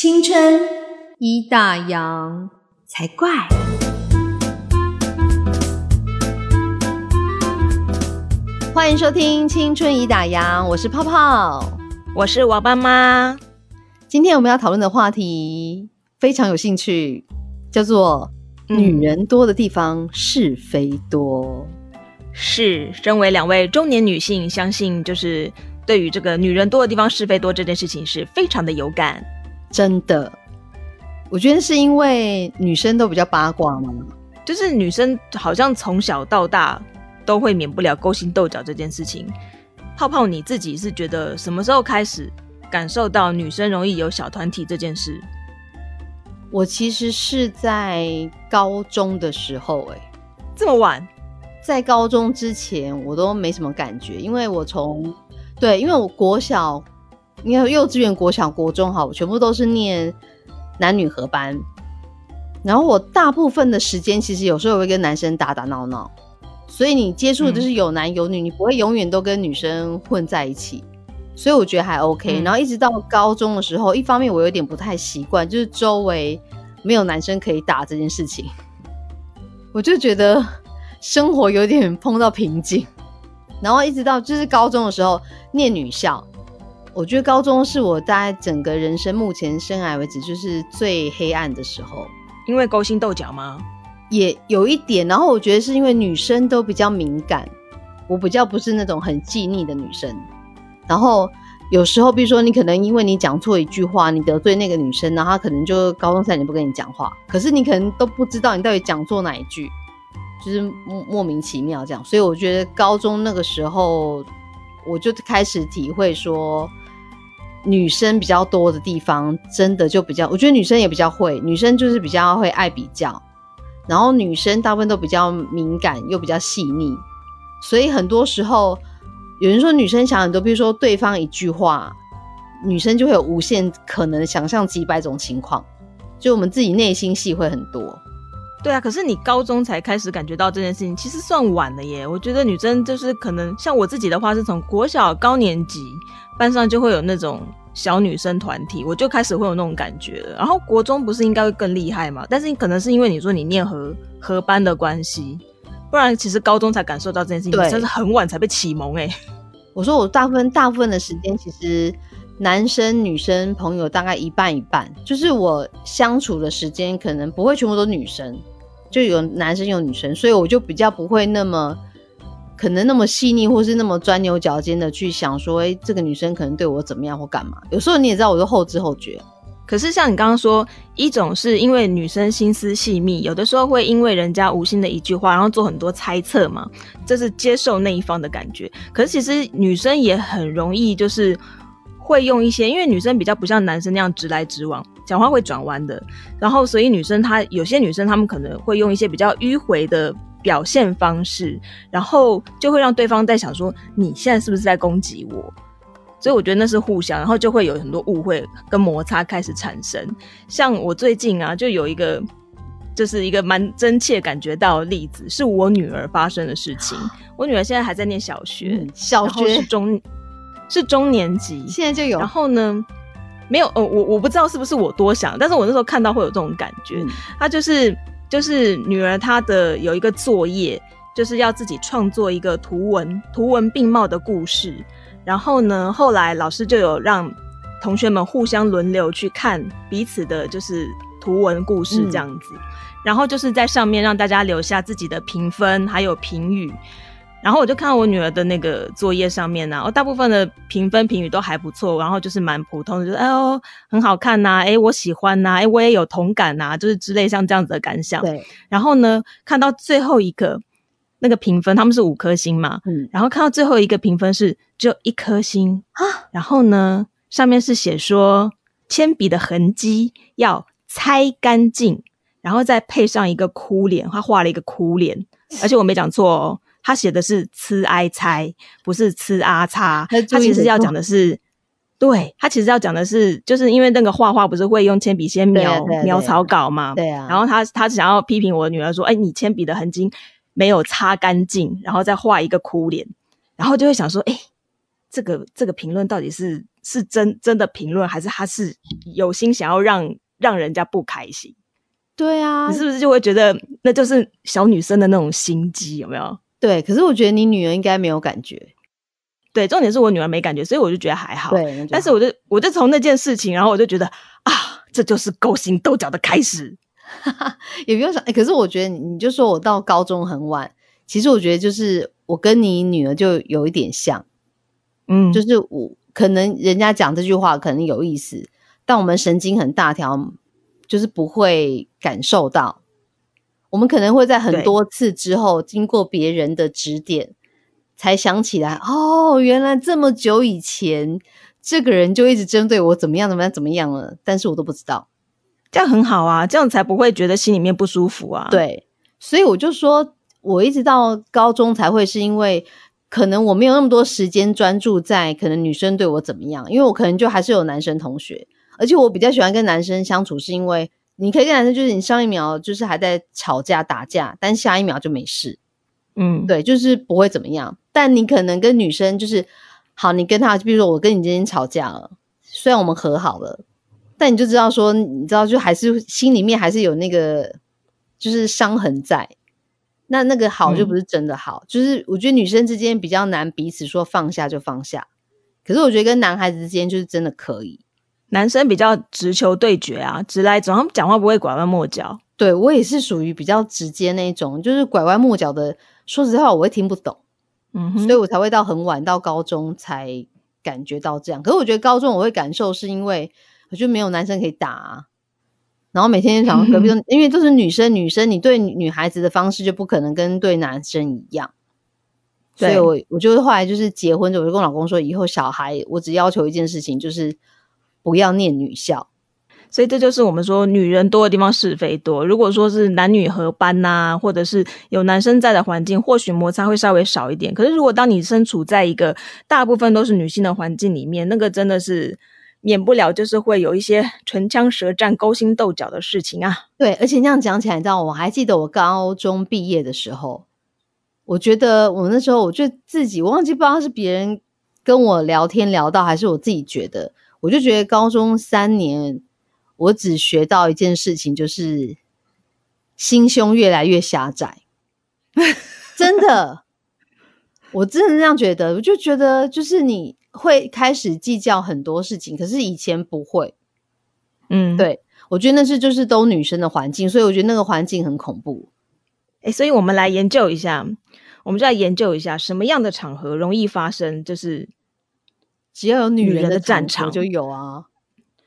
青春一大洋才怪。欢迎收听《青春已打烊》，我是泡泡，我是王爸妈。今天我们要讨论的话题非常有兴趣，叫做“女人多的地方是非多”。是，身为两位中年女性，相信就是对于这个“女人多的地方是非多”这件事情是非常的有感。真的，我觉得是因为女生都比较八卦嘛，就是女生好像从小到大。都会免不了勾心斗角这件事情。泡泡，你自己是觉得什么时候开始感受到女生容易有小团体这件事？我其实是在高中的时候，哎，这么晚，在高中之前我都没什么感觉，因为我从对，因为我国小，因为幼稚园、国小、国中哈，我全部都是念男女合班，然后我大部分的时间其实有时候会跟男生打打闹闹。所以你接触的就是有男有女，你不会永远都跟女生混在一起，所以我觉得还 OK。然后一直到高中的时候，一方面我有点不太习惯，就是周围没有男生可以打这件事情，我就觉得生活有点碰到瓶颈。然后一直到就是高中的时候念女校，我觉得高中是我大概整个人生目前生涯为止就是最黑暗的时候，因为勾心斗角吗？也有一点，然后我觉得是因为女生都比较敏感，我比较不是那种很细腻的女生。然后有时候，比如说你可能因为你讲错一句话，你得罪那个女生，然后她可能就高中三年不跟你讲话。可是你可能都不知道你到底讲错哪一句，就是莫莫名其妙这样。所以我觉得高中那个时候，我就开始体会说，女生比较多的地方，真的就比较，我觉得女生也比较会，女生就是比较会爱比较。然后女生大部分都比较敏感，又比较细腻，所以很多时候有人说女生想很多，比如说对方一句话，女生就会有无限可能想象几百种情况，就我们自己内心戏会很多。对啊，可是你高中才开始感觉到这件事情，其实算晚了耶。我觉得女生就是可能像我自己的话，是从国小高年级班上就会有那种。小女生团体，我就开始会有那种感觉了。然后国中不是应该会更厉害吗？但是你可能是因为你说你念合合班的关系，不然其实高中才感受到这件事情，真是很晚才被启蒙哎。我说我大部分大部分的时间，其实男生女生朋友大概一半一半，就是我相处的时间可能不会全部都女生，就有男生有女生，所以我就比较不会那么。可能那么细腻，或是那么钻牛角尖的去想说，哎，这个女生可能对我怎么样或干嘛？有时候你也知道，我都后知后觉。可是像你刚刚说，一种是因为女生心思细密，有的时候会因为人家无心的一句话，然后做很多猜测嘛，这是接受那一方的感觉。可是其实女生也很容易就是会用一些，因为女生比较不像男生那样直来直往，讲话会转弯的。然后所以女生她有些女生她们可能会用一些比较迂回的。表现方式，然后就会让对方在想说你现在是不是在攻击我？所以我觉得那是互相，然后就会有很多误会跟摩擦开始产生。像我最近啊，就有一个，就是一个蛮真切感觉到的例子，是我女儿发生的事情。我女儿现在还在念小学，小学是中是中年级，现在就有。然后呢，没有，呃，我我不知道是不是我多想，但是我那时候看到会有这种感觉，她就是。就是女儿她的有一个作业，就是要自己创作一个图文图文并茂的故事。然后呢，后来老师就有让同学们互相轮流去看彼此的，就是图文故事这样子。然后就是在上面让大家留下自己的评分还有评语。然后我就看到我女儿的那个作业上面呢，我大部分的评分评语都还不错，然后就是蛮普通的，就是哎呦很好看呐，哎我喜欢呐，哎我也有同感呐，就是之类像这样子的感想。对。然后呢，看到最后一个那个评分，他们是五颗星嘛，嗯。然后看到最后一个评分是只有一颗星啊。然后呢，上面是写说铅笔的痕迹要擦干净，然后再配上一个哭脸，他画了一个哭脸，而且我没讲错哦。他写的是“吃哀猜”，不是“吃阿叉”。他其实要讲的是，对他其实要讲的是，就是因为那个画画不是会用铅笔先描描草稿嘛？对啊。然后他他想要批评我女儿说：“哎，你铅笔的痕迹没有擦干净，然后再画一个哭脸。”然后就会想说：“哎，这个这个评论到底是是真真的评论，还是他是有心想要让让人家不开心？对啊，你是不是就会觉得那就是小女生的那种心机？有没有？对，可是我觉得你女儿应该没有感觉。对，重点是我女儿没感觉，所以我就觉得还好。对，但是我就我就从那件事情，然后我就觉得啊，这就是勾心斗角的开始。也不用想，哎，可是我觉得你就说我到高中很晚，其实我觉得就是我跟你女儿就有一点像，嗯，就是我可能人家讲这句话可能有意思，但我们神经很大条，就是不会感受到。我们可能会在很多次之后，经过别人的指点，才想起来，哦，原来这么久以前，这个人就一直针对我怎么样怎么样怎么样了，但是我都不知道。这样很好啊，这样才不会觉得心里面不舒服啊。对，所以我就说，我一直到高中才会，是因为可能我没有那么多时间专注在可能女生对我怎么样，因为我可能就还是有男生同学，而且我比较喜欢跟男生相处，是因为你可以跟男生，就是你上一秒就是还在吵架打架，但下一秒就没事，嗯，对，就是不会怎么样。但你可能跟女生就是好，你跟他，比如说我跟你今天吵架了，虽然我们和好了。但你就知道说，你知道就还是心里面还是有那个就是伤痕在，那那个好就不是真的好。就是我觉得女生之间比较难彼此说放下就放下，可是我觉得跟男孩子之间就是真的可以。男生比较直球对决啊，直来走，他们讲话不会拐弯抹角。对我也是属于比较直接那种，就是拐弯抹角的。说实话，我会听不懂，嗯，所以我才会到很晚到高中才感觉到这样。可是我觉得高中我会感受是因为。我就没有男生可以打，啊，然后每天想隔壁，因为都是女生，女生你对女孩子的方式就不可能跟对男生一样，所以我我就后来就是结婚，我就跟我老公说，以后小孩我只要求一件事情，就是不要念女校。所以这就是我们说女人多的地方是非多。如果说是男女合班呐，或者是有男生在的环境，或许摩擦会稍微少一点。可是如果当你身处在一个大部分都是女性的环境里面，那个真的是。免不了就是会有一些唇枪舌战、勾心斗角的事情啊。对，而且这样讲起来，你知道，我还记得我高中毕业的时候，我觉得我那时候，我就自己，我忘记不知道是别人跟我聊天聊到，还是我自己觉得，我就觉得高中三年，我只学到一件事情，就是心胸越来越狭窄。真的，我真的这样觉得，我就觉得，就是你。会开始计较很多事情，可是以前不会。嗯，对，我觉得那是就是都女生的环境，所以我觉得那个环境很恐怖。哎，所以我们来研究一下，我们就来研究一下什么样的场合容易发生，就是只要有女人的战场就有啊。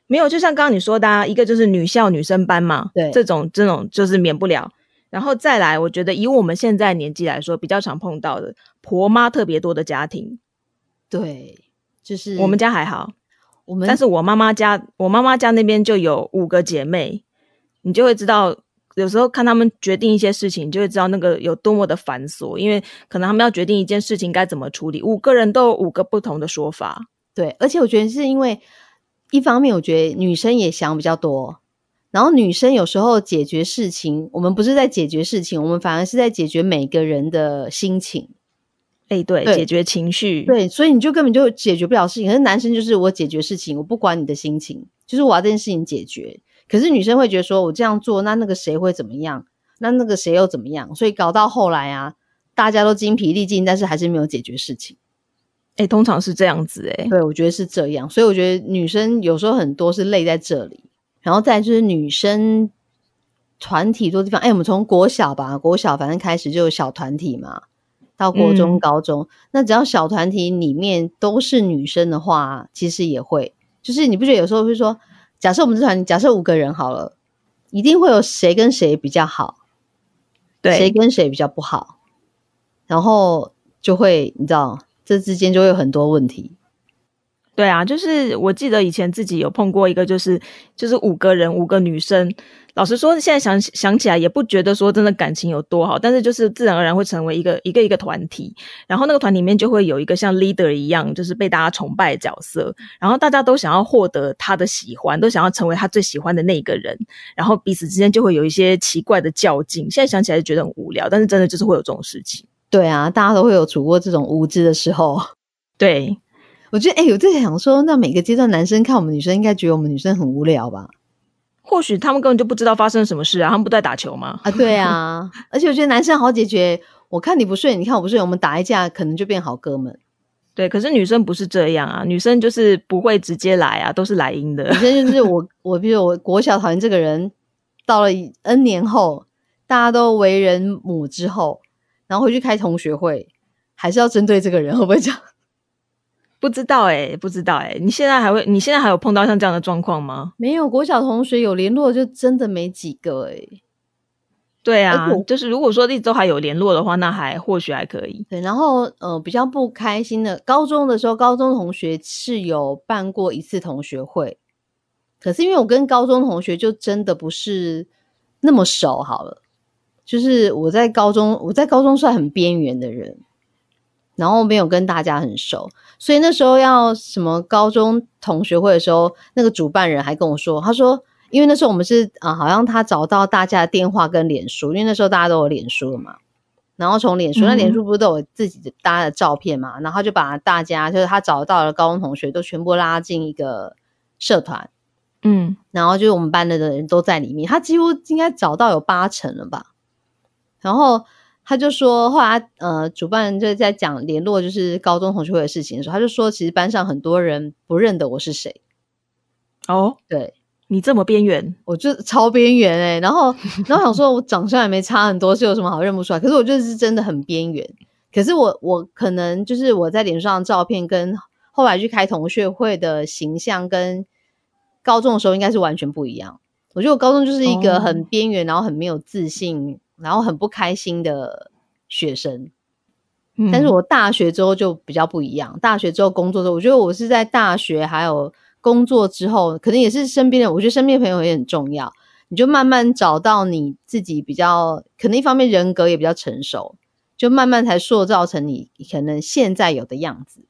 没有，就像刚刚你说的，一个就是女校女生班嘛，对，这种这种就是免不了。然后再来，我觉得以我们现在年纪来说，比较常碰到的婆妈特别多的家庭，对。就是我们家还好，我们但是我妈妈家，我妈妈家那边就有五个姐妹，你就会知道，有时候看他们决定一些事情，你就会知道那个有多么的繁琐，因为可能他们要决定一件事情该怎么处理，五个人都有五个不同的说法。对，而且我觉得是因为一方面，我觉得女生也想比较多，然后女生有时候解决事情，我们不是在解决事情，我们反而是在解决每个人的心情。哎，对，解决情绪，对，所以你就根本就解决不了事情。可是男生就是我解决事情，我不管你的心情，就是我要这件事情解决。可是女生会觉得说，我这样做，那那个谁会怎么样？那那个谁又怎么样？所以搞到后来啊，大家都精疲力尽，但是还是没有解决事情。哎，通常是这样子，哎，对，我觉得是这样。所以我觉得女生有时候很多是累在这里，然后再就是女生团体多地方。哎，我们从国小吧，国小反正开始就有小团体嘛。到国中、高中，那只要小团体里面都是女生的话，其实也会，就是你不觉得有时候会说，假设我们这团，假设五个人好了，一定会有谁跟谁比较好，对，谁跟谁比较不好，然后就会你知道，这之间就会有很多问题。对啊，就是我记得以前自己有碰过一个，就是就是五个人，五个女生。老实说，现在想想起来也不觉得说真的感情有多好，但是就是自然而然会成为一个一个一个团体，然后那个团里面就会有一个像 leader 一样，就是被大家崇拜的角色，然后大家都想要获得他的喜欢，都想要成为他最喜欢的那一个人，然后彼此之间就会有一些奇怪的较劲。现在想起来就觉得很无聊，但是真的就是会有这种事情。对啊，大家都会有处过这种无知的时候。对。我觉得，哎、我在想说，那每个阶段男生看我们女生，应该觉得我们女生很无聊吧？或许他们根本就不知道发生什么事啊，他们不在打球吗？啊，对啊，而且我觉得男生好解决，我看你不顺眼，你看我不顺眼，我们打一架，可能就变好哥们。对，可是女生不是这样啊，女生就是不会直接来啊，都是来阴的女。生就是我，我比如我国小讨厌这个人，到了 N 年后，大家都为人母之后，然后回去开同学会，还是要针对这个人，会不会这样？不知道哎、不知道哎、你现在还会，你现在还有碰到像这样的状况吗？没有，国小同学有联络就真的没几个哎、对啊就是如果说一直都还有联络的话，那还或许还可以。对，然后呃比较不开心的，高中的时候，高中同学是有办过一次同学会，可是因为我跟高中同学就真的不是那么熟，好了，就是我在高中，我在高中算很边缘的人，然后没有跟大家很熟，所以那时候要什么高中同学会的时候，那个主办人还跟我说，他说。因为那时候我们是啊、好像他找到大家的电话跟脸书，因为那时候大家都有脸书了嘛，然后从脸书，那脸书不是都有自己的大家的照片嘛，然后就把大家就是他找到的高中同学都全部拉进一个社团，嗯，然后就是我们班的人都在里面，他几乎应该找到有八成了吧。然后他就说，后来呃，主办人就在讲联络就是高中同学会的事情的时候，他就说，其实班上很多人不认得我是谁，哦，对你这么边缘，我就超边缘哎，然后然后想说我长相也没差很多，是有什么好认不出来？可是我就是真的很边缘。可是我我可能就是我在脸上的照片跟后来去开同学会的形象跟高中的时候应该是完全不一样。我觉得我高中就是一个哦很边缘，然后很没有自信，然后很不开心的学生。嗯但是我大学之后就比较不一样，大学之后工作之后，我觉得我是在大学还有工作之后，可能也是身边的，我觉得身边的朋友也很重要。你就慢慢找到你自己比较，可能一方面人格也比较成熟，就慢慢才塑造成你可能现在有的样子。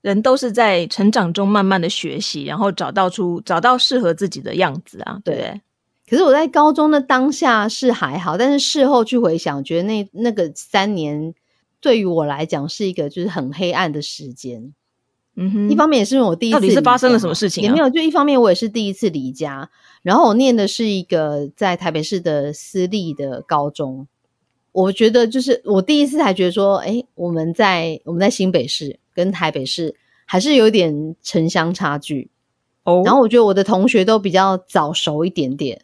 人都是在成长中慢慢的学习，然后找到出找到适合自己的样子啊，对不对？可是我在高中的当下是还好，但是事后去回想，觉得那那个三年对于我来讲是一个就是很黑暗的时间。嗯哼，一方面也是因为我第一次到底是发生了什么事情啊也没有，就一方面我也是第一次离家，然后我念的是一个在台北市的私立的高中。我觉得就是我第一次才觉得说，哎，我们在我们在新北市跟台北市还是有点城乡差距。哦，然后我觉得我的同学都比较早熟一点点，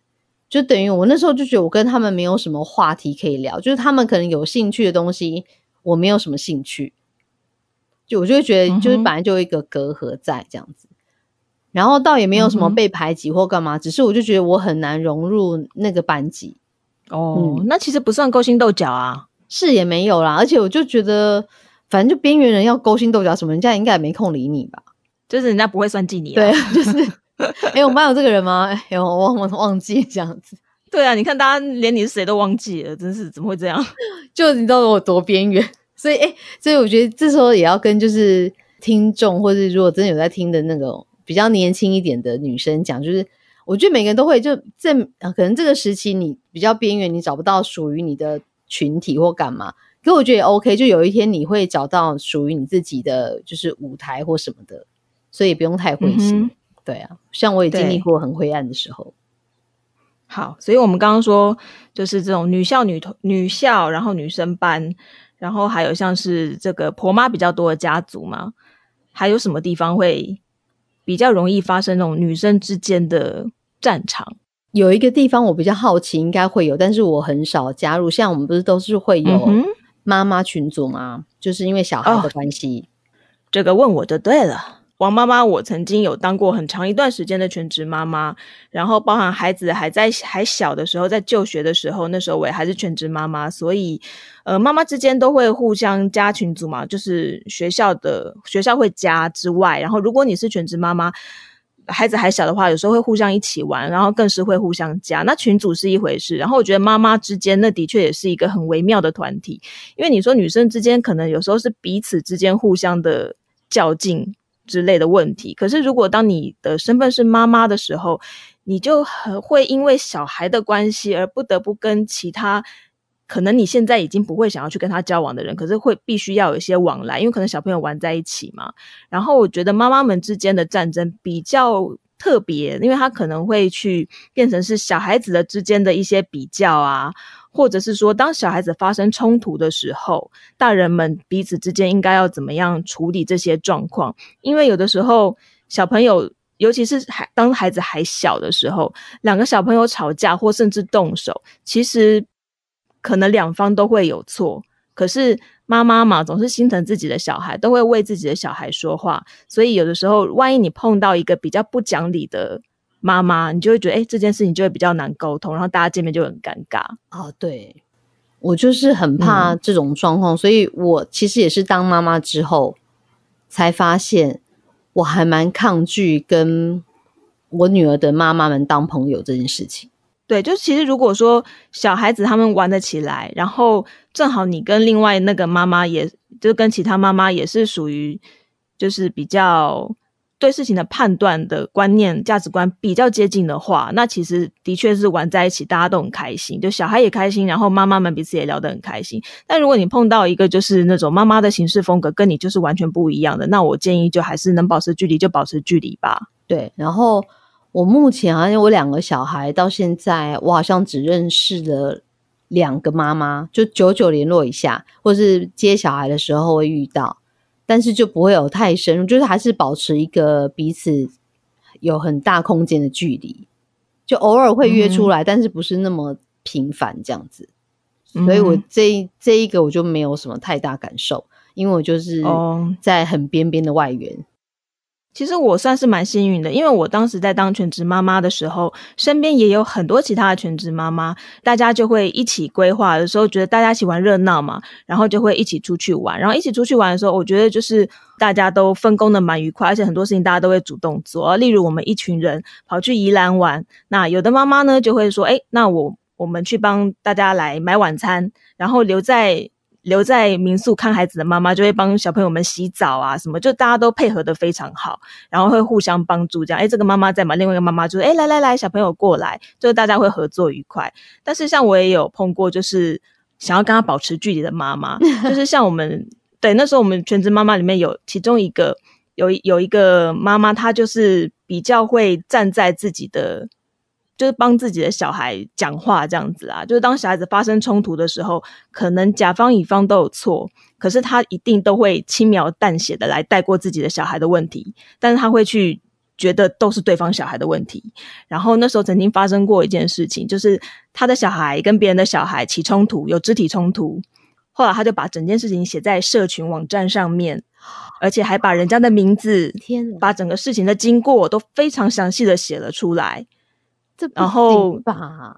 就等于我那时候就觉得我跟他们没有什么话题可以聊，就是他们可能有兴趣的东西，我没有什么兴趣，就我就会觉得就是本来就有一个隔阂在这样子，然后倒也没有什么被排挤或干嘛，只是我就觉得我很难融入那个班级，哦，嗯那其实不算勾心斗角啊。是也没有啦，而且我就觉得反正就边缘人要勾心斗角什么，人家应该也没空理你吧。就是人家不会算计你、啊，对，就是，哎、我们班有这个人吗？哎、我忘忘忘记这样子，对啊，你看大家连你是谁都忘记了，真是怎么会这样？就你知道我多边缘，所以哎、所以我觉得这时候也要跟就是听众，或是如果真的有在听的那种比较年轻一点的女生讲，就是我觉得每个人都会就在、呃可能这个时期你比较边缘，你找不到属于你的群体或干嘛。可我觉得也 OK，就有一天你会找到属于你自己的就是舞台或什么的，所以不用太灰心。对啊，像我也经历对过很灰暗的时候。好，所以我们刚刚说，就是这种女校、女同女校，然后女生班，然后还有像是这个婆妈比较多的家族嘛，还有什么地方会比较容易发生那种女生之间的战场？有一个地方我比较好奇，应该会有，但是我很少加入。像我们不是都是会有妈妈群组吗？就是因为小孩的哦关系。这个问我就对了。王妈妈，我曾经有当过很长一段时间的全职妈妈，然后包含孩子还在还小的时候，在就学的时候，那时候我也还是全职妈妈，所以呃，妈妈之间都会互相加群组嘛，就是学校的学校会加之外，然后如果你是全职妈妈，孩子还小的话，有时候会互相一起玩，然后更是会互相加。那群组是一回事，然后我觉得妈妈之间那的确也是一个很微妙的团体，因为你说女生之间可能有时候是彼此之间互相的较劲之类的问题，可是如果当你的身份是妈妈的时候，你就很会因为小孩的关系而不得不跟其他可能你现在已经不会想要去跟他交往的人，可是会必须要有一些往来，因为可能小朋友玩在一起嘛。然后我觉得妈妈们之间的战争比较特别，因为他可能会去变成是小孩子的之间的一些比较啊，或者是说当小孩子发生冲突的时候，大人们彼此之间应该要怎么样处理这些状况？因为有的时候小朋友，尤其是还当孩子还小的时候，两个小朋友吵架或甚至动手，其实。可能两方都会有错，可是妈妈嘛，总是心疼自己的小孩，都会为自己的小孩说话。所以有的时候，万一你碰到一个比较不讲理的妈妈，你就会觉得，哎，这件事情就会比较难沟通，然后大家见面就很尴尬。哦，对，我就是很怕这种状况，所以我其实也是当妈妈之后才发现，我还蛮抗拒跟我女儿的妈妈们当朋友这件事情。对，就其实如果说小孩子他们玩得起来，然后正好你跟另外那个妈妈，也就跟其他妈妈也是属于，就是比较对事情的判断的观念、价值观比较接近的话，那其实的确是玩在一起，大家都很开心，就小孩也开心，然后妈妈们彼此也聊得很开心。但如果你碰到一个就是那种妈妈的行事风格跟你就是完全不一样的，那我建议就还是能保持距离就保持距离吧。对，然后。我目前好像我两个小孩到现在，我好像只认识了两个妈妈，就久久联络一下，或是接小孩的时候会遇到，但是就不会有太深入，就是还是保持一个彼此有很大空间的距离，就偶尔会约出来，但是不是那么频繁这样子。所以我这这一个我就没有什么太大感受，因为我就是在很边边的外缘。其实我算是蛮幸运的，因为我当时在当全职妈妈的时候，身边也有很多其他的全职妈妈，大家就会一起规划的时候，觉得大家一起玩热闹嘛，然后就会一起出去玩。然后一起出去玩的时候，我觉得就是大家都分工的蛮愉快，而且很多事情大家都会主动做。例如我们一群人跑去宜兰玩，那有的妈妈呢就会说：“哎，那我我们去帮大家来买晚餐，然后留在。”留在民宿看孩子的妈妈就会帮小朋友们洗澡啊，什么就大家都配合的非常好，然后会互相帮助，这样，哎，这个妈妈在嘛，另外一个妈妈就说，哎，来来来，小朋友过来，就是大家会合作愉快。但是像我也有碰过，就是想要跟他保持距离的妈妈，就是像我们，对，那时候我们全职妈妈里面有其中一个，有有一个妈妈，她就是比较会站在自己的。就是帮自己的小孩讲话这样子啊，就是当小孩子发生冲突的时候，可能甲方乙方都有错，可是他一定都会轻描淡写的来带过自己的小孩的问题，但是他会去觉得都是对方小孩的问题。然后那时候曾经发生过一件事情，就是他的小孩跟别人的小孩起冲突，有肢体冲突，后来他就把整件事情写在社群网站上面，而且还把人家的名字，天，把整个事情的经过都非常详细的写了出来。然后吧，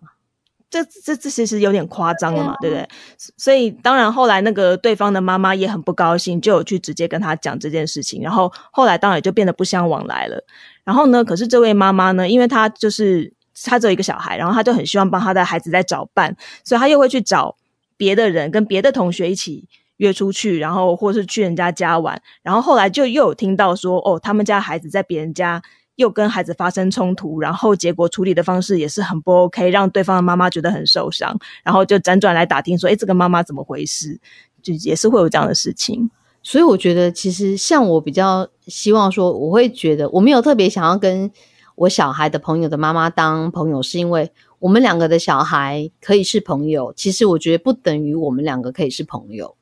这这这其实有点夸张了嘛，对不对？所以当然后来那个对方的妈妈也很不高兴，就有去直接跟他讲这件事情。然后后来当然就变得不相往来了。然后呢，可是这位妈妈呢，因为她就是她只有一个小孩，然后她就很希望帮她的孩子在找伴，所以她又会去找别的人，跟别的同学一起约出去，然后或是去人家家玩。然后后来就又有听到说，哦，他们家孩子在别人家。又跟孩子发生冲突，然后结果处理的方式也是很不 OK，让对方的妈妈觉得很受伤，然后就辗转来打听说：“哎，这个妈妈怎么回事？”就也是会有这样的事情。所以我觉得，其实像我比较希望说，我会觉得我没有特别想要跟我小孩的朋友的妈妈当朋友，是因为我们两个的小孩可以是朋友。其实我觉得不等于我们两个可以是朋友。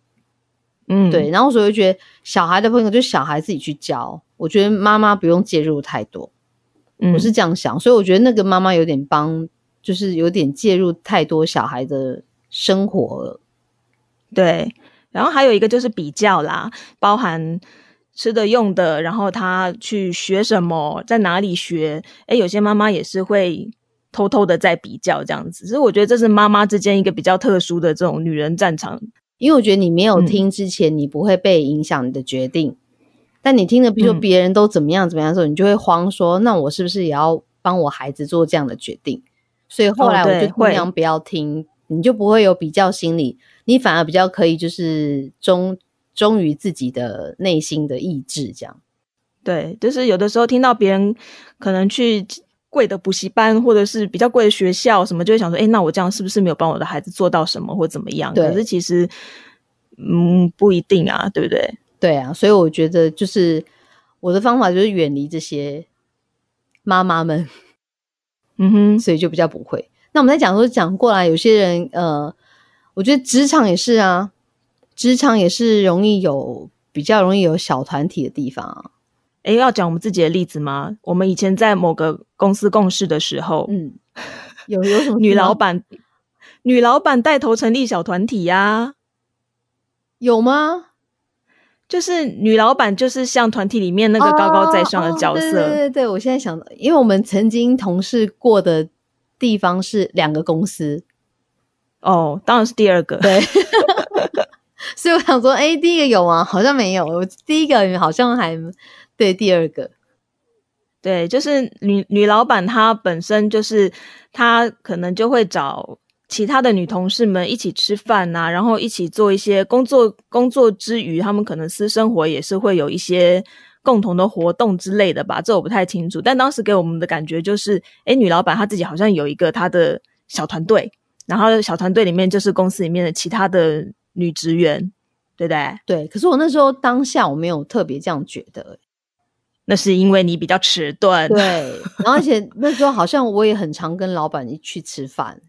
嗯，对。然后所以觉得小孩的朋友就小孩自己去交。我觉得妈妈不用介入太多，我是这样想，所以我觉得那个妈妈有点帮，就是有点介入太多小孩的生活。对，然后还有一个就是比较啦，包含吃的用的，然后他去学什么，在哪里学，哎，有些妈妈也是会偷偷的在比较这样子，所以我觉得这是妈妈之间一个比较特殊的这种女人战场，因为我觉得你没有听之前，你不会被影响你的决定。但你听了，比如说别人都怎么样怎么样的时候，你就会慌，说那我是不是也要帮我孩子做这样的决定？所以后来我就尽量不要听，你就不会有比较心理，你反而比较可以就是忠忠于自己的内心的意志，这样。对，就是有的时候听到别人可能去贵的补习班，或者是比较贵的学校，什么就会想说，哎，那我这样是不是没有帮我的孩子做到什么，或怎么样？可是其实，嗯，不一定啊，对不对？对啊，所以我觉得就是我的方法就是远离这些妈妈们，嗯哼，所以就比较不会。那我们在讲说讲过来，有些人呃，我觉得职场也是啊，职场也是容易有比较容易有小团体的地方啊。哎，要讲我们自己的例子吗？我们以前在某个公司共事的时候，嗯，有有什么女老板，女老板带头成立小团体呀？有吗？就是女老板，就是像团体里面那个高高在上的角色。对对对，我现在想，因为我们曾经同事过的。地方是两个公司哦，当然是第二个。对，所以我想说，哎，第一个有吗？好像没有。我第一个好像还对，第二个对，就是女女老板她本身就是她可能就会找其他的女同事们一起吃饭呐，然后一起做一些工作。工作之余，他们可能私生活也是会有一些。共同的活动之类的吧，这我不太清楚。但当时给我们的感觉就是，哎，女老板她自己好像有一个她的小团队，然后小团队里面就是公司里面的其他的女职员，对不对？对。可是我那时候当下我没有特别这样觉得，那是因为你比较迟钝。对。然后而且 那时候好像我也很常跟老板一去吃饭。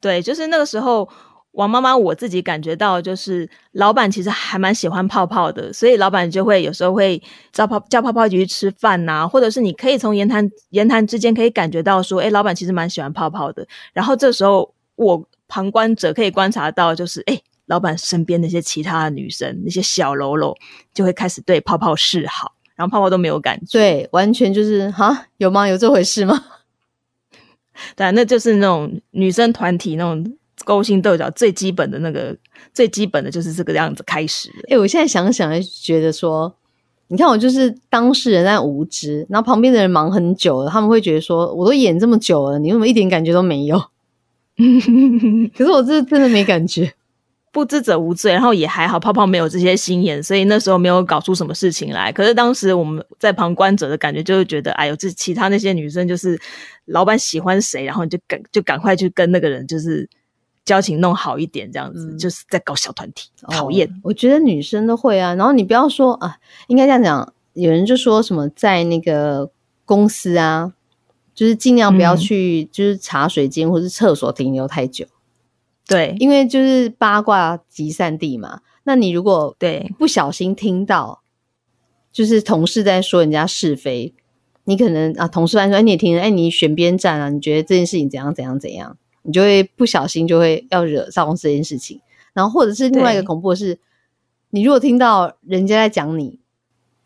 对，就是那个时候。王妈妈，我自己感觉到，就是老板其实还蛮喜欢泡泡的，所以老板就会有时候会叫泡叫泡泡一起去吃饭呐，或者是你可以从言谈言谈之间可以感觉到说，哎，老板其实蛮喜欢泡泡的。然后这时候我旁观者可以观察到，就是哎，老板身边那些其他的女生，那些小喽啰就会开始对泡泡示好，然后泡泡都没有感觉，对，完全就是哈，有吗？有这回事吗？对，那就是那种女生团体那种。勾心斗角最基本的那个最基本的就是这个样子开始。哎，我现在想想，觉得说，你看我就是当事人在无知，然后旁边的人忙很久了，他们会觉得说，我都演这么久了，你怎么一点感觉都没有？可是我这真的没感觉，不知者无罪，然后也还好，泡泡没有这些心眼，所以那时候没有搞出什么事情来。可是当时我们在旁观者的感觉就是觉得，哎呦，这其他那些女生就是老板喜欢谁，然后你就赶就赶快去跟那个人就是。交情弄好一点，这样子就是在搞小团体，讨厌。我觉得女生都会啊。然后你不要说啊，应该这样讲。有人就说什么在那个公司啊，就是尽量不要去，就是茶水间或是厕所停留太久。对，因为就是八卦集散地嘛。那你如果对不小心听到，就是同事在说人家是非，你可能啊，同事在说，哎，你也听，哎，你选边站啊？你觉得这件事情怎样怎样怎样？你就会不小心就会要惹上这件事情，然后或者是另外一个恐怖的是，你如果听到人家在讲你，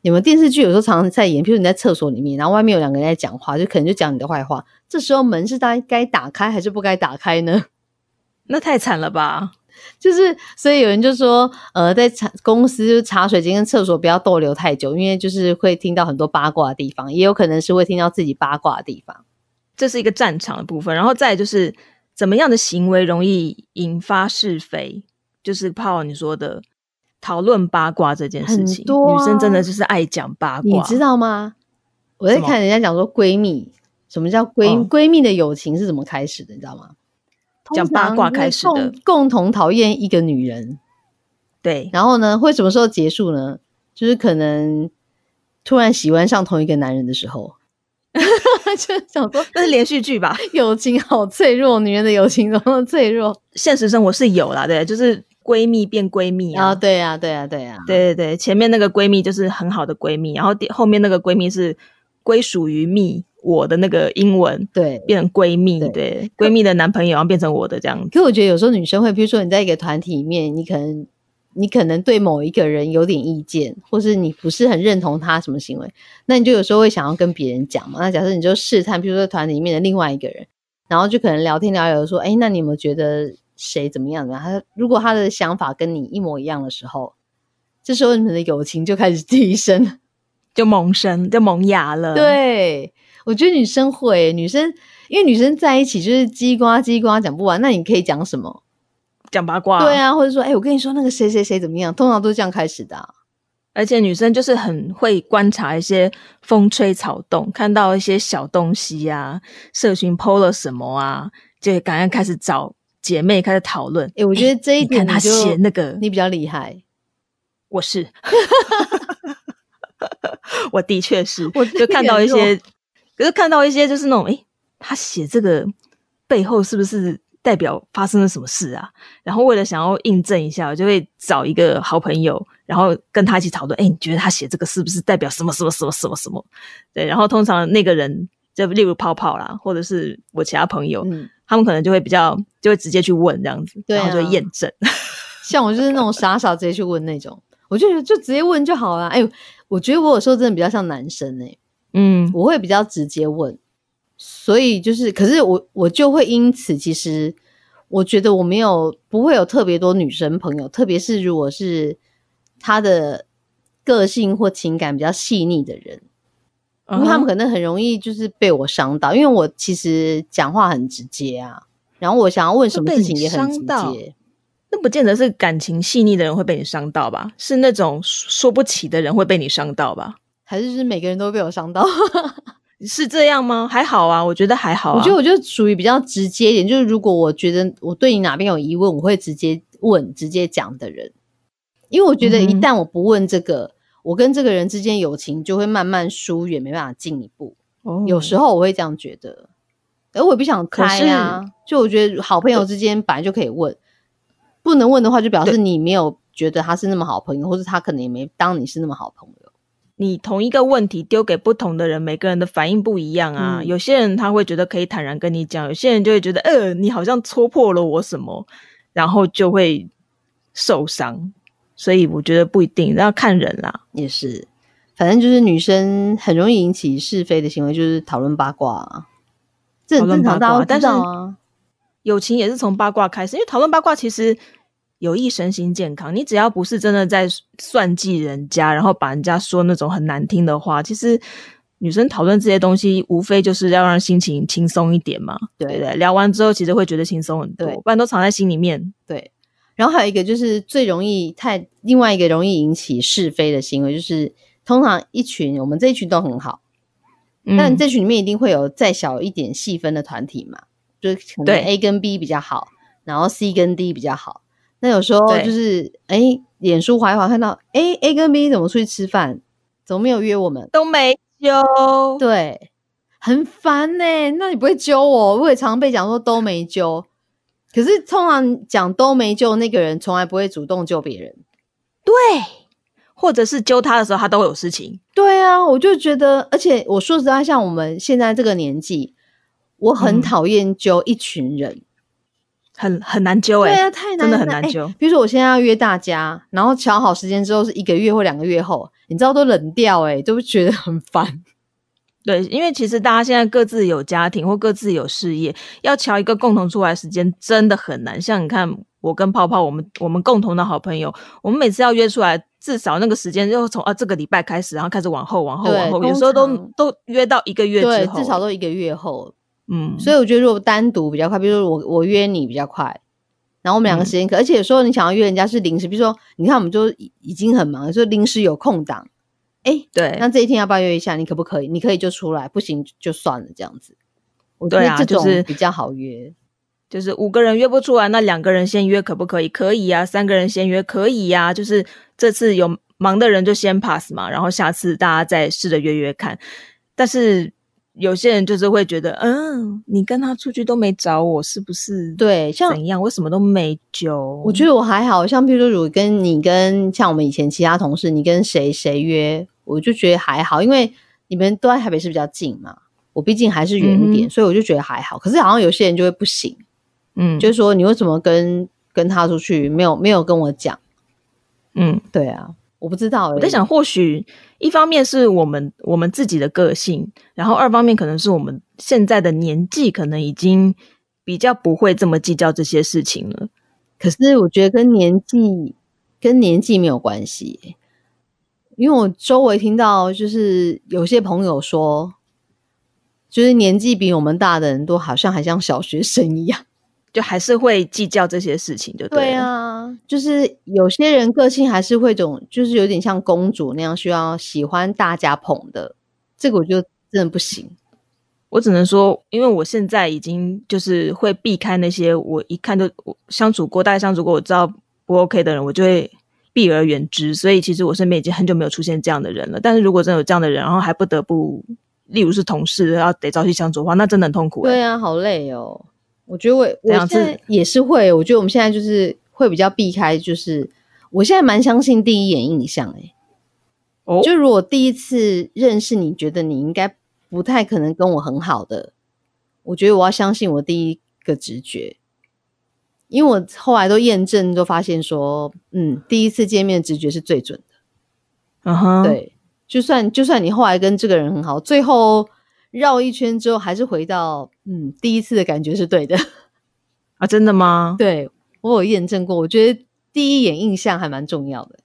有没有电视剧有时候常常在演，譬如你在厕所里面，然后外面有两个人在讲话，就可能就讲你的坏话，这时候门是该该打开还是不该打开呢？那太惨了吧！就是所以有人就说，呃，在茶公司茶水间跟厕所不要逗留太久，因为就是会听到很多八卦的地方，也有可能是会听到自己八卦的地方，这是一个战场的部分，然后再就是。怎么样的行为容易引发是非？就是泡你说的讨论八卦这件事情，女生真的就是爱讲八卦，你知道吗？我在看人家讲说闺蜜，什么叫闺闺蜜的友情是怎么开始的？你知道吗？讲八卦开始的，共同讨厌一个女人，对，然后呢，会什么时候结束呢？就是可能突然喜欢上同一个男人的时候。就想说 那是连续剧吧？友情好脆弱，女人的友情怎么脆弱？现实生活是有啦，对，就是闺蜜变闺蜜啊，对呀，对呀，对呀，对对对，前面那个闺蜜就是很好的闺蜜，然后后面那个闺蜜是归属于蜜我的那个英文，对，变成闺蜜，对，闺蜜的男朋友然后变成我的这样子。可我觉得有时候女生会，比如说你在一个团体里面，你可能。你可能对某一个人有点意见，或是你不是很认同他什么行为，那你就有时候会想要跟别人讲嘛。那假设你就试探，比如说团里面的另外一个人，然后就可能聊天聊聊说，哎，那你有没有觉得谁怎么样？怎么样？他如果他的想法跟你一模一样的时候，这时候你们的友情就开始提升，就萌生，就萌芽了。对，我觉得女生会，女生因为女生在一起就是叽呱叽呱讲不完，那你可以讲什么？讲八卦，对啊，或者说，哎，我跟你说那个谁谁谁怎么样，通常都是这样开始的。而且女生就是很会观察一些风吹草动，看到一些小东西啊，社群 PO 了什么啊，就赶快开始找姐妹开始讨论。哎、我觉得这一点你看他写那个，你比较厉害。我是，我的确是，我就看到一这个些，可是看到一些就是那种，诶，他写这个背后是不是代表发生了什么事啊？然后为了想要印证一下，我就会找一个好朋友，然后跟他一起讨论，诶，你觉得他写这个是不是代表什么什么什么什么什么？对，然后通常那个人就例如泡泡啦，或者是我其他朋友，嗯，他们可能就会比较就会直接去问这样子，对然后就验证。像我就是那种傻傻直接去问那种，我就觉得就直接问就好了。哎、我觉得我有时候真的比较像男生哎、嗯，我会比较直接问，所以就是，可是我我就会因此，其实我觉得我没有不会有特别多女生朋友，特别是如果是她的个性或情感比较细腻的人，因为他们可能很容易就是被我伤到，因为我其实讲话很直接啊，然后我想要问什么事情也很直接。那不见得是感情细腻的人会被你伤到吧？是那种说不起的人会被你伤到吧？还是是每个人都被我伤到，是这样吗？还好啊，我觉得还好、啊。我觉得我就属于比较直接一点，就是如果我觉得我对你哪边有疑问，我会直接问、直接讲的人。因为我觉得一旦我不问这个，我跟这个人之间友情就会慢慢疏远，没办法进一步。哦有时候我会这样觉得，而我也不想可猜啊。就我觉得好朋友之间本来就可以问，不能问的话，就表示你没有觉得他是那么好朋友，或者他可能也没当你是那么好朋友。你同一个问题丢给不同的人，每个人的反应不一样啊。嗯有些人他会觉得可以坦然跟你讲，有些人就会觉得，呃，你好像戳破了我什么，然后就会受伤。所以我觉得不一定，要看人啦。也是，反正就是女生很容易引起是非的行为，就是讨论八卦、啊，这很正常，大家都知八卦但是道啊。友情也是从八卦开始，因为讨论八卦其实有益身心健康。你只要不是真的在算计人家，然后把人家说那种很难听的话，其实女生讨论这些东西，无非就是要让心情轻松一点嘛，对对不对？聊完之后，其实会觉得轻松很多，不然都藏在心里面。对，然后还有一个就是最容易太另外一个容易引起是非的行为，就是通常一群我们这一群都很好，嗯但这群里面一定会有再小一点细分的团体嘛，就是可能对 A 跟 B 比较好，然后 C 跟 D 比较好。那有时候就是哎，脸书滑一滑看到哎 A 跟 B 怎么出去吃饭，怎么没有约我们？都没揪，对，很烦呢、那你不会揪我？我也常被讲说都没揪，可是通常讲都没揪那个人，从来不会主动救别人。对，或者是揪他的时候，他都会有事情。对啊，我就觉得，而且我说实在，像我们现在这个年纪，我很嗯讨厌揪一群人。很很难揪哎、对啊，太难真的很难揪比如说，我现在要约大家，然后瞧好时间之后是一个月或两个月后，你知道都冷掉哎、都会觉得很烦。对，因为其实大家现在各自有家庭或各自有事业，要瞧一个共同出来的时间真的很难。像你看，我跟泡泡，我们我们共同的好朋友，我们每次要约出来，至少那个时间就从啊这个礼拜开始，然后开始往后往后往后，有通时候都都约到一个月之，后，至少都一个月后。嗯，所以我觉得如果单独比较快，比如说我我约你比较快，然后我们两个嗯时间可，而且有时候你想要约人家是临时，比如说你看我们就已已经很忙，就临时有空档，哎，对那这一天要不要约一下？你可不可以？你可以就出来，不行就算了，这样子。我觉对得这种啊就是比较好约。就是五个人约不出来，那两个人先约可不可以？可以啊，三个人先约可以呀、就是这次有忙的人就先 pass 嘛，然后下次大家再试着约约看。但是有些人就是会觉得，嗯，你跟他出去都没找我，是不是？对，像怎样？我什么都没揪？我觉得我还好像，譬如说，如果跟你跟像我们以前其他同事，你跟谁谁约，我就觉得还好，因为你们都在台北市比较近嘛，我毕竟还是远一点，嗯所以我就觉得还好。可是好像有些人就会不行，嗯，就是说你为什么跟跟他出去没有没有跟我讲？嗯，对啊，我不知道、欸。我在想，或许一方面是我们我们自己的个性，然后二方面可能是我们现在的年纪，可能已经比较不会这么计较这些事情了。可是我觉得跟年纪跟年纪没有关系欸、因为我周围听到就是有些朋友说，就是年纪比我们大的人都好像还像小学生一样。就还是会计较这些事情，就对啊，就是有些人个性还是会种，就是有点像公主那样，需要喜欢大家捧的，这个我就真的不行。我只能说，因为我现在已经就是会避开那些我一看就相处过、大概相处过，我知道不 OK 的人，我就会避而远之。所以其实我身边已经很久没有出现这样的人了。但是如果真的有这样的人，然后还不得不，例如是同事，要得朝夕相处的话，那真的很痛苦。对啊，好累哦。我觉得我我现在也是会，我觉得我们现在就是会比较避开，就是我现在蛮相信第一眼印象，哎，哦，就如果第一次认识你觉得你应该不太可能跟我很好的，我觉得我要相信我第一个直觉，因为我后来都验证，都发现说，嗯，第一次见面直觉是最准的，嗯哼，对，就算就算你后来跟这个人很好，最后。绕一圈之后，还是回到嗯，第一次的感觉是对的 啊？真的吗？对我有验证过，我觉得第一眼印象还蛮重要的。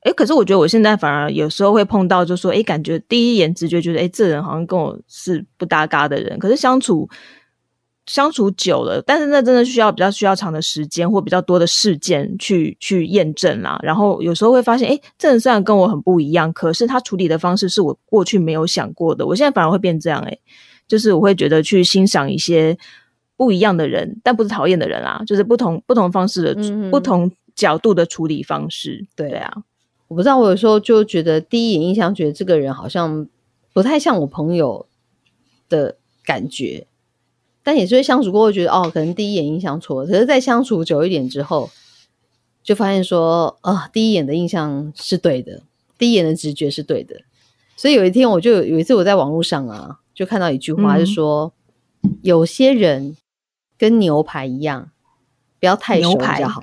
哎，可是我觉得我现在反而有时候会碰到，就说哎，感觉第一眼直觉觉得哎，这人好像跟我是不搭嘎的人，可是相处。相处久了，但是那真的需要比较需要长的时间或比较多的事件去去验证啦。然后有时候会发现，哎，这人虽然跟我很不一样，可是他处理的方式是我过去没有想过的。我现在反而会变这样，哎，就是我会觉得去欣赏一些不一样的人，但不是讨厌的人啦，就是不同不同方式的不同角度的处理方式。对啊，我不知道，我有时候就觉得第一眼印象觉得这个人好像不太像我朋友的感觉。但也是会相处过后觉得哦，可能第一眼印象错，可是在相处久一点之后，就发现说啊，第一眼的印象是对的，第一眼的直觉是对的。所以有一天，我就有一次我在网络上啊，就看到一句话，就说有些人跟牛排一样，不要太熟比较好。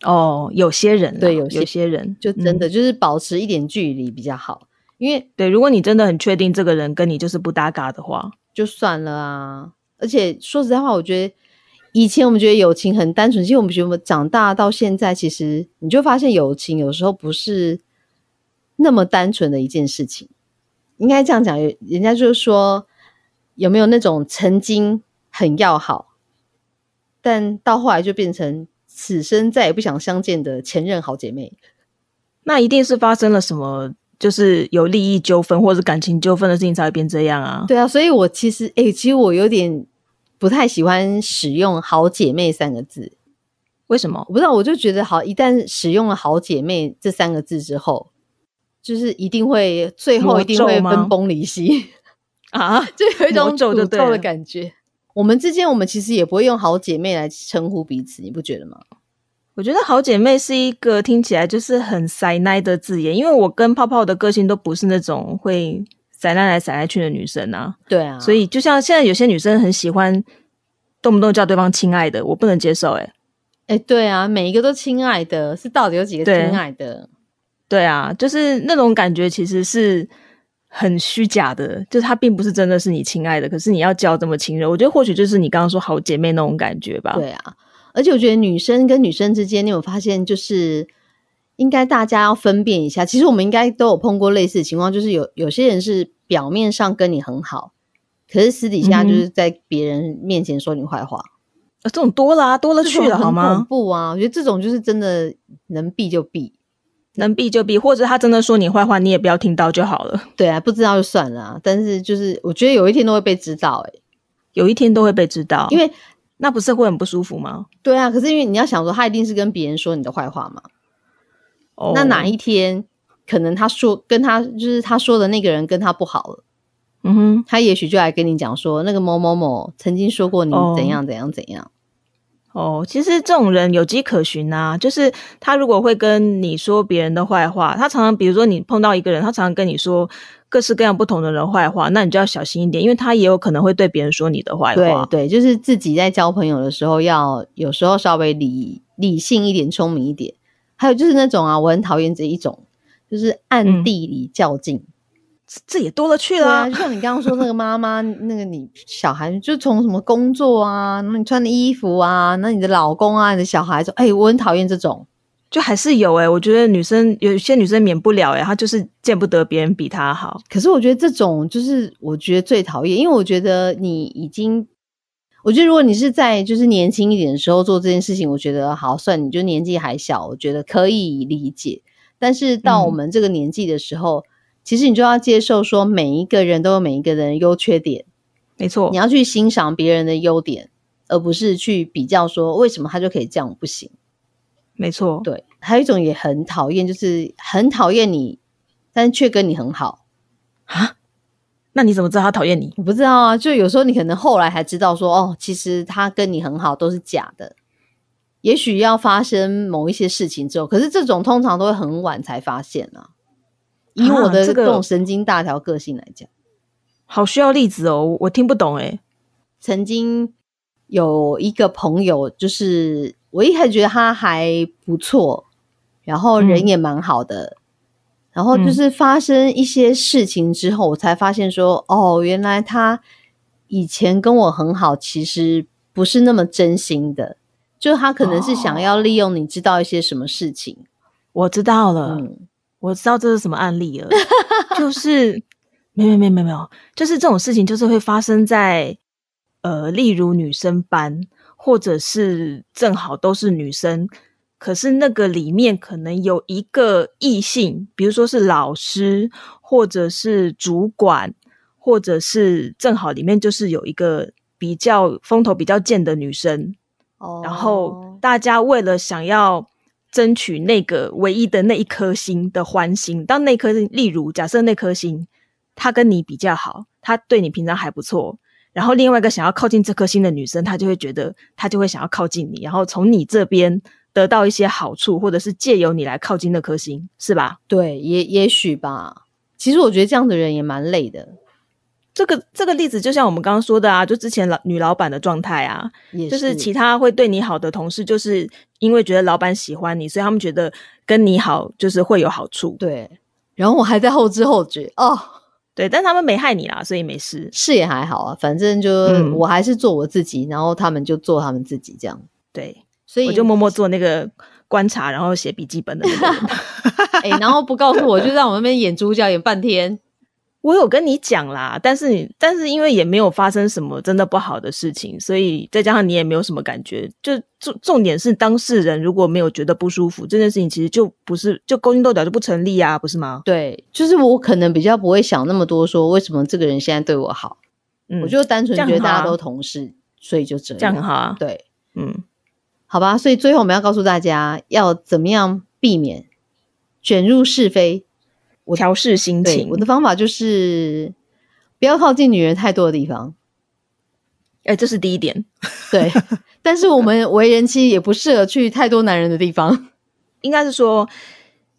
哦，有些人对，有些人就真的就是保持一点距离比较好，因为对，如果你真的很确定这个人跟你就是不搭嘎的话。就算了啊！而且说实在话，我觉得以前我们觉得友情很单纯，其实我们觉得长大到现在，其实你就发现友情有时候不是那么单纯的一件事情。应该这样讲，人家就是说有没有那种曾经很要好，但到后来就变成此生再也不想相见的前任好姐妹？那一定是发生了什么？就是有利益纠纷或者感情纠纷的事情才会变这样啊？对啊，所以我其实诶，其实我有点不太喜欢使用“好姐妹”三个字。为什么？我不知道，我就觉得好，一旦使用了“好姐妹”这三个字之后，就是一定会最后一定会分崩离析啊，就有一种诅咒的感觉。我们之间，我们其实也不会用“好姐妹”来称呼彼此，你不觉得吗？我觉得好姐妹是一个听起来就是很塞奶的字眼，因为我跟泡泡的个性都不是那种会塞奶来塞奶去的女生啊。对啊，所以就像现在有些女生很喜欢动不动叫对方亲爱的，我不能接受。哎，哎，对啊，每一个都亲爱的，是到底有几个亲爱的？对啊，就是那种感觉其实是很虚假的，就是他并不是真的是你亲爱的，可是你要叫这么亲热，我觉得或许就是你刚刚说好姐妹那种感觉吧。对啊。而且我觉得女生跟女生之间，你有发现，就是应该大家要分辨一下。其实我们应该都有碰过类似的情况，就是有有些人是表面上跟你很好，可是私底下就是在别人面前说你坏话。啊，这种多了，多了去了，好吗？恐怖啊！我觉得这种就是真的能避就避，能避就避，或者他真的说你坏话，你也不要听到就好了。对啊，不知道就算了。但是就是我觉得有一天都会被知道，哎，有一天都会被知道，因为。那不是会很不舒服吗？对啊，可是因为你要想说，他一定是跟别人说你的坏话嘛。哦。那哪一天可能他说跟他就是他说的那个人跟他不好了，嗯哼，他也许就来跟你讲说，那个某某某曾经说过你怎样怎样怎样。哦，其实这种人有迹可循啊，就是他如果会跟你说别人的坏话，他常常比如说你碰到一个人，他常常跟你说。各式各样不同的人坏话，那你就要小心一点，因为他也有可能会对别人说你的坏话。对对，就是自己在交朋友的时候，要有时候稍微理理性一点、聪明一点。还有就是那种啊，我很讨厌这一种，就是暗地里较劲，这也多了去了。就像你刚刚说那个妈妈，那个你小孩就从什么工作啊，那你穿的衣服啊，那你的老公啊，你的小孩说，哎，我很讨厌这种。就还是有哎，我觉得女生有些女生免不了哎，她就是见不得别人比她好。可是我觉得这种就是我觉得最讨厌，因为我觉得你已经，我觉得如果你是在就是年轻一点的时候做这件事情，我觉得好算，你就年纪还小，我觉得可以理解。但是到我们这个年纪的时候，其实你就要接受说，每一个人都有每一个人的优缺点，没错你，要去欣赏别人的优点，而不是去比较说为什么他就可以这样，我不行。没错，对，还有一种也很讨厌，就是很讨厌你，但却跟你很好。啊，那你怎么知道他讨厌你？我不知道啊，就有时候你可能后来才知道说，哦，其实他跟你很好都是假的。也许要发生某一些事情之后，可是这种通常都会很晚才发现啊。以我的这种神经大条个性来讲，好需要例子哦，我我听不懂哎。曾经有一个朋友，就是我一开始觉得他还不错，然后人嗯。也蛮好的，然后就是发生一些事情之后，我才发现说，哦，原来他以前跟我很好，其实不是那么真心的，就他可能是想要利用你知道一些什么事情，我知道了，嗯，我知道这是什么案例了，就是没有没有没有没有，就是这种事情就是会发生在呃，例如女生班，或者是正好都是女生，可是那个里面可能有一个异性，比如说是老师，或者是主管，或者是正好里面就是有一个比较风头比较健的女生，哦然后大家为了想要争取那个唯一的那一颗星的欢心，当那颗，例如假设那颗星他跟你比较好，他对你平常还不错，然后另外一个想要靠近这颗星的女生，她就会觉得她就会想要靠近你，然后从你这边得到一些好处，或者是借由你来靠近那颗星，是吧？对，也也许吧。其实我觉得这样的人也蛮累的，这个这个例子就像我们刚刚说的啊，就之前老女老板的状态啊，也就是其他会对你好的同事，就是因为觉得老板喜欢你，所以他们觉得跟你好就是会有好处。对。然后我还在后知后觉哦，对，但他们没害你啦，所以没事。是也还好啊，反正就、嗯我还是做我自己，然后他们就做他们自己这样。对，所以我就默默做那个观察，然后写笔记本的那个 然后不告诉我，就让我那边演主角演半天。我有跟你讲啦，但是你但是因为也没有发生什么真的不好的事情，所以再加上你也没有什么感觉，就重重点是当事人如果没有觉得不舒服，这件事情其实就不是就勾心斗角就不成立啊，不是吗？对，就是我可能比较不会想那么多，说为什么这个人现在对我好，嗯，我就单纯觉得大家都同事，所以就这样。这样很好啊。对，嗯，好吧。所以最后我们要告诉大家，要怎么样避免卷入是非。我调试心情，我的方法就是不要靠近女人太多的地方。哎、这是第一点。对，但是我们为人妻也不适合去太多男人的地方。应该是说，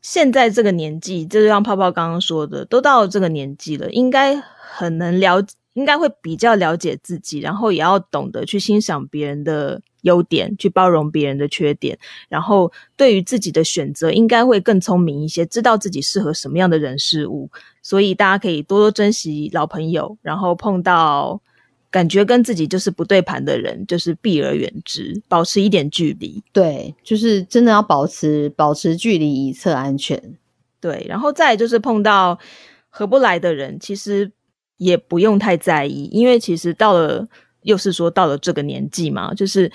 现在这个年纪，就是像泡泡刚刚说的，都到这个年纪了，应该很能了，应该会比较了解自己，然后也要懂得去欣赏别人的优点，去包容别人的缺点，然后对于自己的选择，应该会更聪明一些，知道自己适合什么样的人事物。所以大家可以多多珍惜老朋友，然后碰到。感觉跟自己就是不对盘的人，就是避而远之，保持一点距离。对，就是真的要保持保持距离以测安全。对，然后再就是碰到合不来的人，其实也不用太在意，因为其实到了又是说到了这个年纪嘛，就是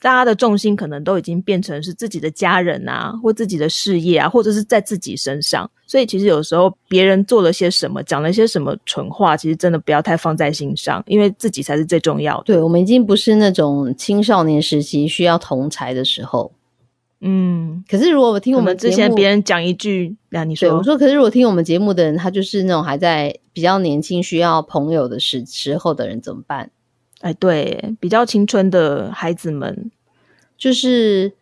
大家的重心可能都已经变成是自己的家人啊，或自己的事业啊，或者是在自己身上，所以其实有时候别人做了些什么，讲了些什么蠢话，其实真的不要太放在心上，因为自己才是最重要的。对，我们已经不是那种青少年时期需要同才的时候。嗯，可是如果我听我我们之前别人讲一句，那、你说我说，可是如果听我们节目的人，他就是那种还在比较年轻需要朋友的时时候的人，怎么办？哎，对，比较青春的孩子们，就是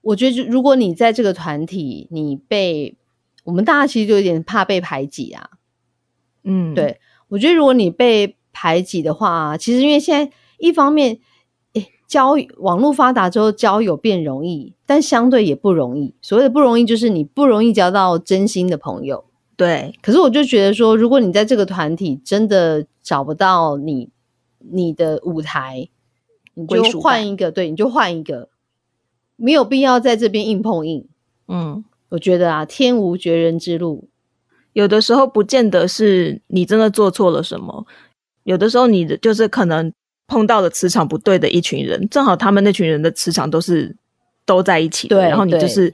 我觉得，就如果你在这个团体，你被我们大家其实就有点怕被排挤啊。嗯，对我觉得，如果你被排挤的话，其实因为现在一方面，诶，交网络发达之后，交友变容易，但相对也不容易。所谓的不容易，就是你不容易交到真心的朋友。对，可是我就觉得说，如果你在这个团体真的找不到你你的舞台，你就换一个，对，你就换一个，没有必要在这边硬碰硬。嗯。我觉得啊，天无绝人之路。有的时候不见得是你真的做错了什么，有的时候你的就是可能碰到了磁场不对的一群人，正好他们那群人的磁场都是都在一起的，对然后你就是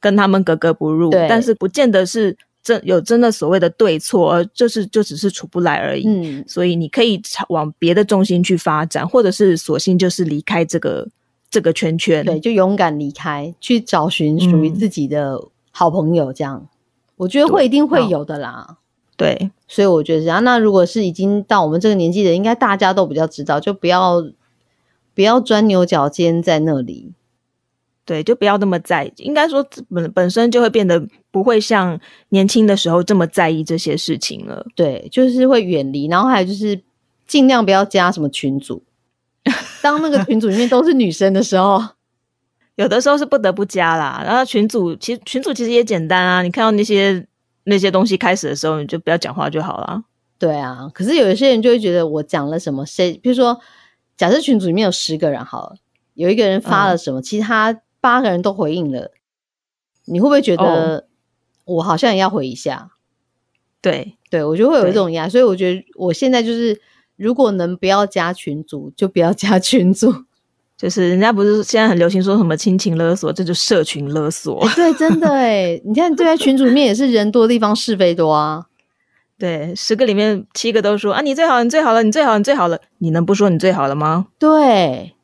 跟他们格格不入，但是不见得是真有真的所谓的对错，而就是就只是处不来而已。嗯，所以你可以朝往别的重心去发展，或者是索性就是离开这个这个圈圈。对，就勇敢离开，去找寻属于嗯自己的好朋友，这样，我觉得会一定会有的啦。对所以我觉得这样。那如果是已经到我们这个年纪的，应该大家都比较知道，就不要不要钻牛角尖在那里。对，就不要那么在意，应该说本本身就会变得不会像年轻的时候这么在意这些事情了。对，就是会远离，然后还有就是尽量不要加什么群组。当那个群组里面都是女生的时候，有的时候是不得不加啦，然后群组其实群组其实也简单啊，你看到那些那些东西开始的时候，你就不要讲话就好了。对啊，可是有一些人就会觉得我讲了什么，谁比如说，假设群组里面有十个人好了，有一个人发了什么，其他八个人都回应了，你会不会觉得我好像也要回一下？对，对我就会有一种压，所以我觉得我现在就是，如果能不要加群组，就不要加群组。就是人家不是现在很流行说什么亲情勒索，这就社群勒索。对，真的哎，你看，对在群组里面也是人多的地方是非多啊。对，十个里面七个都说啊，你最好，你最好了，你最好，你最好了，你能不说你最好了吗？对，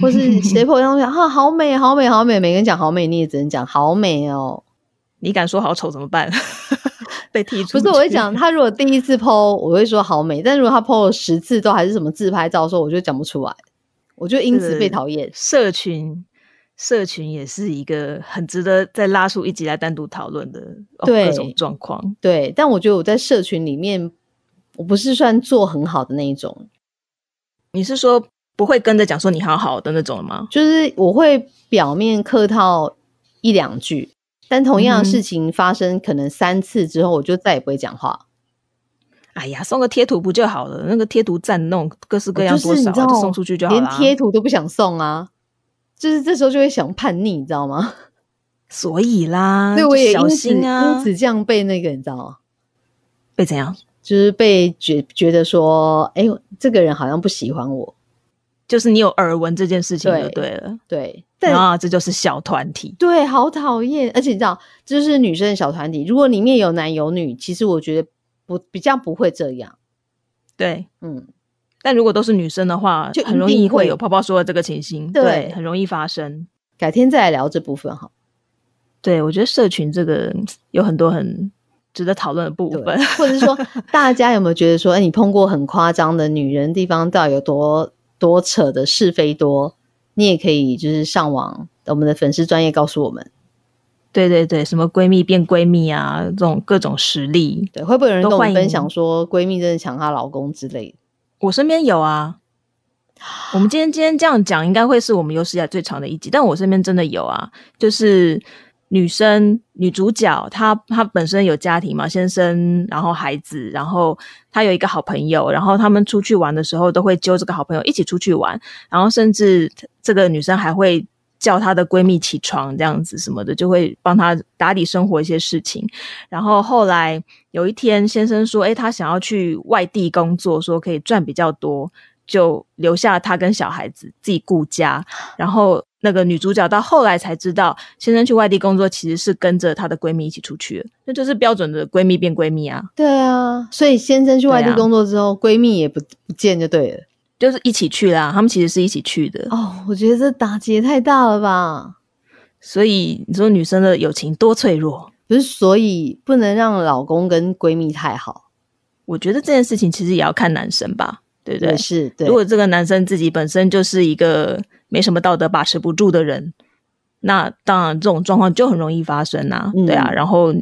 或是谁朋友上面啊，好美，好美，好美，每个人讲好美，你也只能讲好美哦。你敢说好丑怎么办？被踢出不是，我会讲他如果第一次 PO，我会说好美，但如果他 PO 了十次都还是什么自拍照的时候，我就讲不出来，我就因此被讨厌。社群，社群也是一个很值得再拉出一集来单独讨论的、哦、对各种状况。对，但我觉得我在社群里面，我不是算做很好的那一种，你是说不会跟着讲说你好好的那种吗？就是我会表面客套一两句，但同样的事情发生可能三次之后，我就再也不会讲话。哎呀，送个贴图不就好了？那个贴图占那种各式各样就是多少、送出去就好了。连贴图都不想送啊，就是这时候就会想叛逆，你知道吗？所以啦，所以我也因此心啊，因此这样被那个你知道吗？被怎样？就是被觉觉得说，哎、这个人好像不喜欢我，就是你有耳闻这件事情就对对了。对，但啊，这就是小团体。对，好讨厌。而且你知道，这就是女生的小团体，如果里面有男有女，其实我觉得不比较不会这样。对，嗯，但如果都是女生的话，就很容易会有泡泡说的这个情形，对对，很容易发生。改天再来聊这部分哈。对我觉得社群这个有很多很值得讨论的部分。，或者是说，大家有没有觉得说，哎、你碰过很夸张的女人地方，到底有多多扯的是非多？你也可以就是上网我们的粉丝专业告诉我们，对对对，什么闺蜜变闺蜜啊，这种各种实例，对，会不会有人跟我分享说闺蜜真的抢她老公之类的？我身边有啊。我们今天今天这样讲，应该会是我们有史以来最长的一集，但我身边真的有啊，就是女生女主角，她她本身有家庭嘛，先生，然后孩子，然后她有一个好朋友，然后他们出去玩的时候都会揪这个好朋友一起出去玩，然后甚至这个女生还会叫她的闺蜜起床这样子什么的，就会帮她打理生活一些事情。然后后来有一天，先生说：“诶，他想要去外地工作，说可以赚比较多，就留下他跟小孩子自己顾家。”然后那个女主角到后来才知道，先生去外地工作其实是跟着她的闺蜜一起出去的，那就是标准的闺蜜变闺蜜啊，对啊，所以先生去外地工作之后，闺蜜也不不见就对了。就是一起去啦。他们其实是一起去的，哦，我觉得这打击也太大了吧？所以你说女生的友情多脆弱。不是，所以不能让老公跟闺蜜太好，我觉得这件事情其实也要看男生吧，对不对也？是对如。果这个男生自己本身就是一个没什么道德把持不住的人，那当然这种状况就很容易发生啊，嗯对啊，然后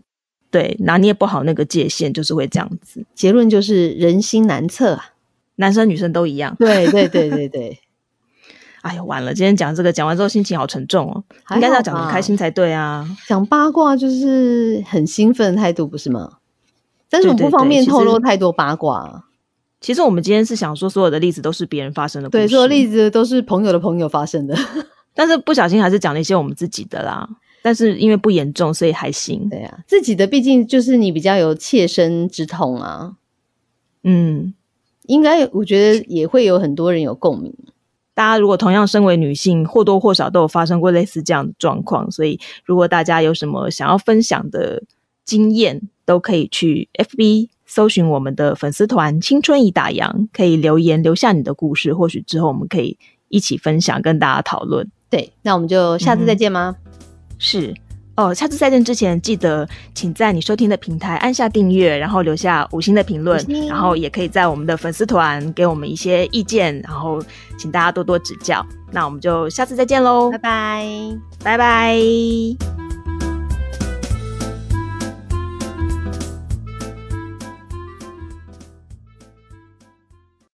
对拿捏不好那个界限，就是会这样子。结论就是人心难测啊。男生女生都一样。对对对对对，哎呀，完了，今天讲这个讲完之后心情好沉重哦，应该是要讲的开心才对啊。讲八卦就是很兴奋的态度，不是吗？但是我不方便透露太多八卦啊。其实我们今天是想说，所有的例子都是别人发生的故事，对，所有例子都是朋友的朋友发生的。但是不小心还是讲了一些我们自己的啦。但是因为不严重，所以还行。对啊，自己的毕竟就是你比较有切身之痛啊。嗯，应该我觉得也会有很多人有共鸣。大家如果同样身为女性，或多或少都有发生过类似这样的状况，所以如果大家有什么想要分享的经验，都可以去 FB 搜寻我们的粉丝团“青春已打烊”，可以留言留下你的故事，或许之后我们可以一起分享，跟大家讨论。对，那我们就下次再见吗？是。哦，下次再见之前，记得请在你收听的平台按下订阅，然后留下五星的评论，然后也可以在我们的粉丝团给我们一些意见，然后请大家多多指教。那我们就下次再见喽，拜拜，拜拜。